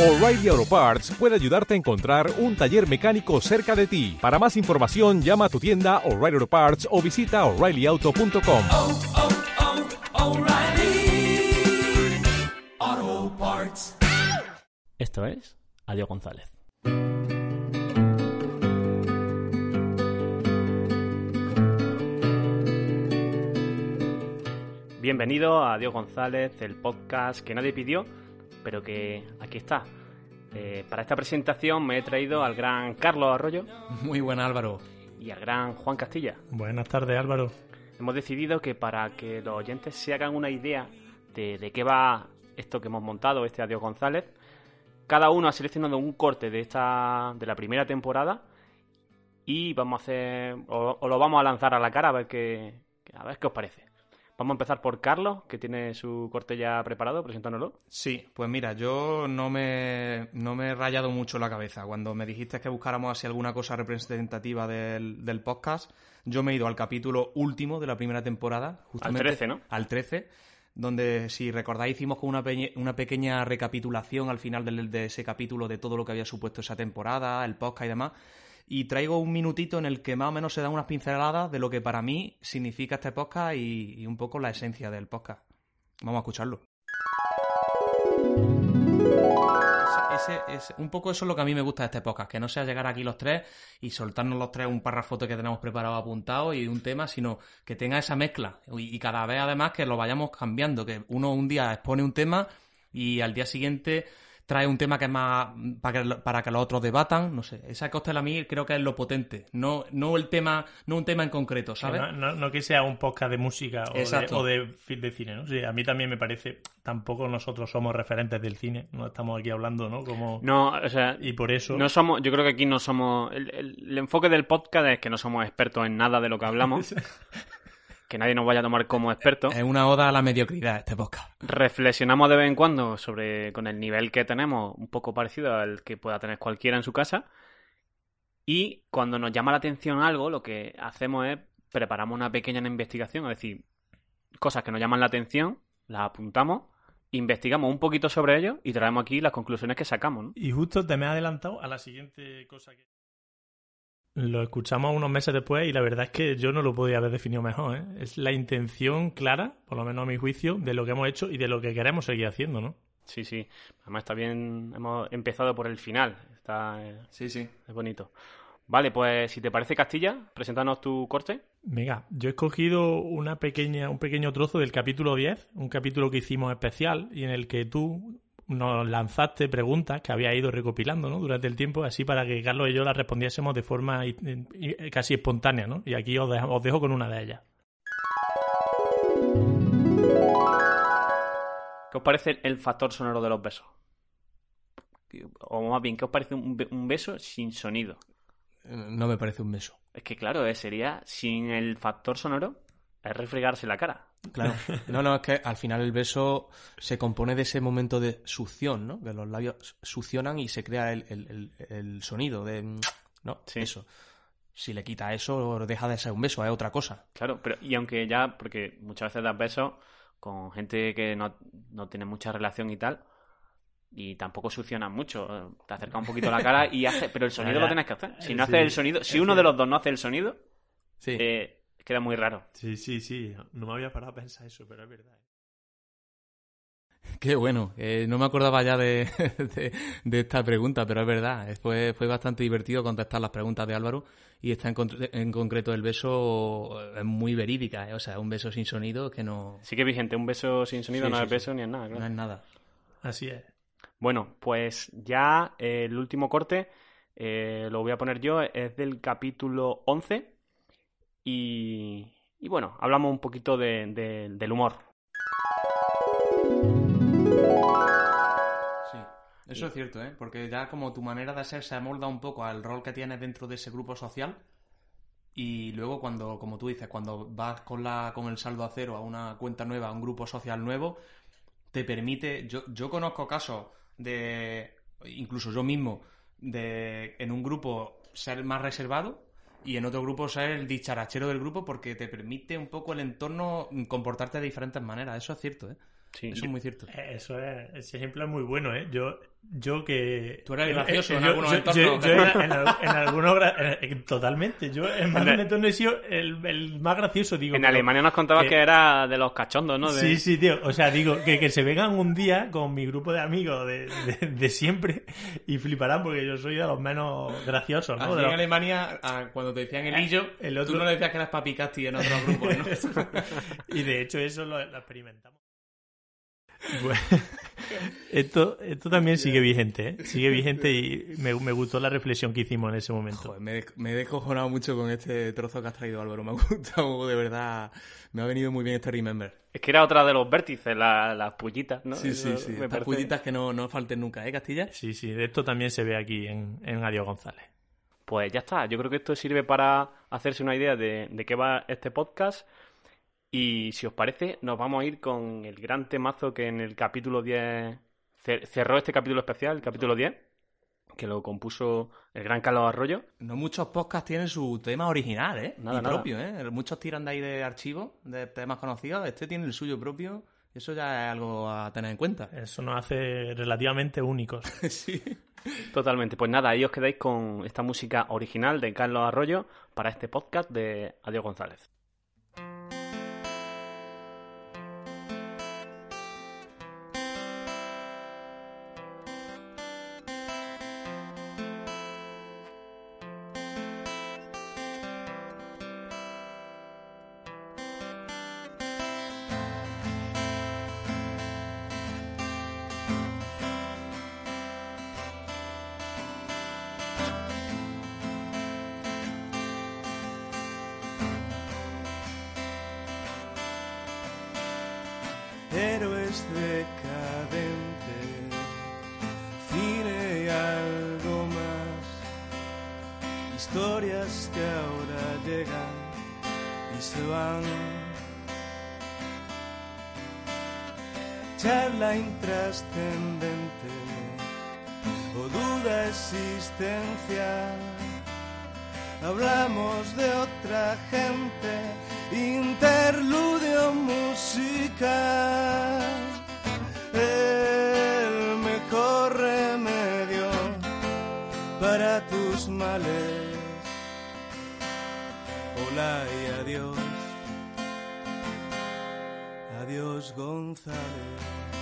O'Reilly Auto Parts puede ayudarte a encontrar un taller mecánico cerca de ti. Para más información, llama a tu tienda O'Reilly Auto Parts o visita oreillyauto.com. oh, oh, Parts. Esto es Adiós González. Bienvenido a Adiós González, el podcast que nadie pidió, pero que aquí está. Eh, para esta presentación me he traído al gran Carlos Arroyo Muy buen Álvaro. y al gran Juan Castilla. Buenas tardes, Álvaro. Hemos decidido que para que los oyentes se hagan una idea de, de qué va esto que hemos montado, este Adiós González, cada uno ha seleccionado un corte de esta de la primera temporada y vamos a hacer o, o lo vamos a lanzar a la cara a ver qué a ver qué os parece. Vamos a empezar por Carlos, que tiene su corte ya preparado, presentándolo. Sí, pues mira, yo no me, no me he rayado mucho la cabeza. Cuando me dijiste que buscáramos así alguna cosa representativa del, del podcast, yo me he ido al capítulo último de la primera temporada. Justamente, 13, ¿no? Al 13, donde, si recordáis, hicimos con una, peñe- una pequeña recapitulación al final del- de ese capítulo de todo lo que había supuesto esa temporada, el podcast y demás. Y traigo un minutito en el que más o menos se dan unas pinceladas de lo que para mí significa este podcast y, un poco la esencia del podcast. Vamos a escucharlo. Ese, un poco eso es lo que a mí me gusta de este podcast, que no sea llegar aquí los tres y soltarnos los tres un párrafote que tenemos preparado apuntado y un tema, sino que tenga esa mezcla y, y cada vez además que lo vayamos cambiando, que uno un día expone un tema y al día siguiente trae un tema que es más para que, para que los otros debatan, no sé, esa costel a mí creo que es lo potente, no, no el tema, no un tema en concreto, ¿sabes? No, no- no que sea un podcast de música o de, o de cine, ¿no? Sí, a mí también me parece, tampoco nosotros somos referentes del cine, no estamos aquí hablando, ¿no? Como... No, o sea, Y por eso... no somos, yo creo que aquí no somos el, el- el enfoque del podcast es que no somos expertos en nada de lo que hablamos. que nadie nos vaya a tomar como expertos. Es una oda a la mediocridad este podcast. reflexionamos de vez en cuando sobre con el nivel que tenemos, un poco parecido al que pueda tener cualquiera en su casa. Y cuando nos llama la atención algo, lo que hacemos es preparamos una pequeña investigación, es decir, cosas que nos llaman la atención, las apuntamos, investigamos un poquito sobre ello y traemos aquí las conclusiones que sacamos. ¿no? Y justo te me has adelantado a la siguiente cosa que... Lo escuchamos unos meses después y la verdad es que yo no lo podía haber definido mejor, ¿eh? Es la intención clara, por lo menos a mi juicio, de lo que hemos hecho y de lo que queremos seguir haciendo, ¿no? Sí, sí. Además está bien, hemos empezado por el final. Está, eh, Sí, sí. es bonito. Vale, pues si te parece Castilla, preséntanos tu corte. Venga, yo he escogido una pequeña, un pequeño trozo del capítulo 10, un capítulo que hicimos especial y en el que tú nos lanzaste preguntas que había ido recopilando ¿no? durante el tiempo, así para que Carlos y yo las respondiésemos de forma i- i- casi espontánea, ¿no? Y aquí os dejo, os dejo con una de ellas. ¿Qué os parece el factor sonoro de los besos? O más bien, ¿qué os parece un, be- un beso sin sonido? Eh, No me parece un beso. Es que claro, eh, sería sin el factor sonoro, es refregarse la cara. Claro. No, no, es que al final el beso se compone de ese momento de succión, ¿no? Que los labios succionan y se crea el, el- el- el sonido de... ¿No? Sí. Eso. Si le quita eso, deja de ser un beso, es otra cosa. Claro, pero y aunque ya, porque muchas veces das besos con gente que no, no tiene mucha relación y tal, y tampoco succionan mucho, eh, te acerca un poquito la cara y hace, pero el sonido lo tienes que hacer. Si no Sí, haces el sonido, si uno de los dos no hace el sonido, Sí. eh, queda muy raro. Sí, sí, sí. No me había parado a pensar eso, pero es verdad. Qué bueno. Eh, no me acordaba ya de, de- de esta pregunta, pero es verdad. Eh, Fue, fue bastante divertido contestar las preguntas de Álvaro. Y esta en, con- en concreto el beso es muy verídica. ¿eh? O sea, un beso sin sonido que no, Sí que vigente, un beso sin sonido Sí, no sí, es sí. beso ni es nada. claro. no es nada. Así es. Bueno, pues ya eh, el último corte eh, lo voy a poner yo, es del capítulo 11 y, bueno, hablamos un poquito de- de- del humor. Sí, eso es cierto, ¿eh? Porque ya como tu manera de ser se amolda un poco al rol que tienes dentro de ese grupo social y luego cuando, como tú dices, cuando vas con la con el saldo a cero a una cuenta nueva, a un grupo social nuevo, te permite, yo, yo conozco casos de, incluso yo mismo, de en un grupo ser más reservado y en otro grupo ser el dicharachero del grupo porque te permite un poco el entorno comportarte de diferentes maneras. Eso es cierto, ¿eh? Sí, Eso es muy cierto. Eh, Eso es, ese ejemplo es muy bueno, ¿eh? Yo yo que... Tú eras gracioso eh, en algunos entornos, yo- en, al- en algunos... gra- eh, eh, Totalmente. Yo en más de un entorno he sido el, el más gracioso, digo. En pero- Alemania nos contabas que- que era de los cachondos, ¿no? De- Sí, sí, tío. O sea, digo, que, que se vengan un día con mi grupo de amigos de, de- de siempre y fliparán porque yo soy de los menos graciosos, ¿no? De en los- Alemania, a- cuando te decían el illo, El otro- tú no le decías que eras Papi Casti en otros grupos, ¿no? y de hecho eso lo, lo experimentamos. Bueno, esto, esto también sigue vigente, ¿eh? Sigue vigente y me, me gustó la reflexión que hicimos en ese momento. Joder, me, me he descojonado mucho con este trozo que has traído, Álvaro. Me ha gustado, de verdad. Me ha venido muy bien este Remember. Es que era otra de los vértices, la- las pullitas, ¿no? Sí, sí, Eso sí. parece- pullitas que no, no falten nunca, ¿eh, Castilla? Sí, sí, esto también se ve aquí en, en Adiós González. Pues ya está. Yo creo que esto sirve para hacerse una idea de, de qué va este podcast. Y si os parece, nos vamos a ir con el gran temazo que en el capítulo 10 cer- cerró este capítulo especial, el capítulo 10, que lo compuso el gran Carlos Arroyo. No muchos podcasts tienen su tema original, ¿eh? Nada, y nada. propio, ¿eh? Muchos tiran de ahí de archivos, de temas conocidos. Este tiene el suyo propio. Eso ya es algo a tener en cuenta. Eso nos hace relativamente únicos. sí. Totalmente. Pues nada, ahí os quedáis con esta música original de Carlos Arroyo para este podcast de Adiós González. Héroes decadentes, cine y algo más, historias que ahora llegan y se van. Charla intrascendente o duda existencial. Hablamos de otra gente, interludio musical. Adiós González.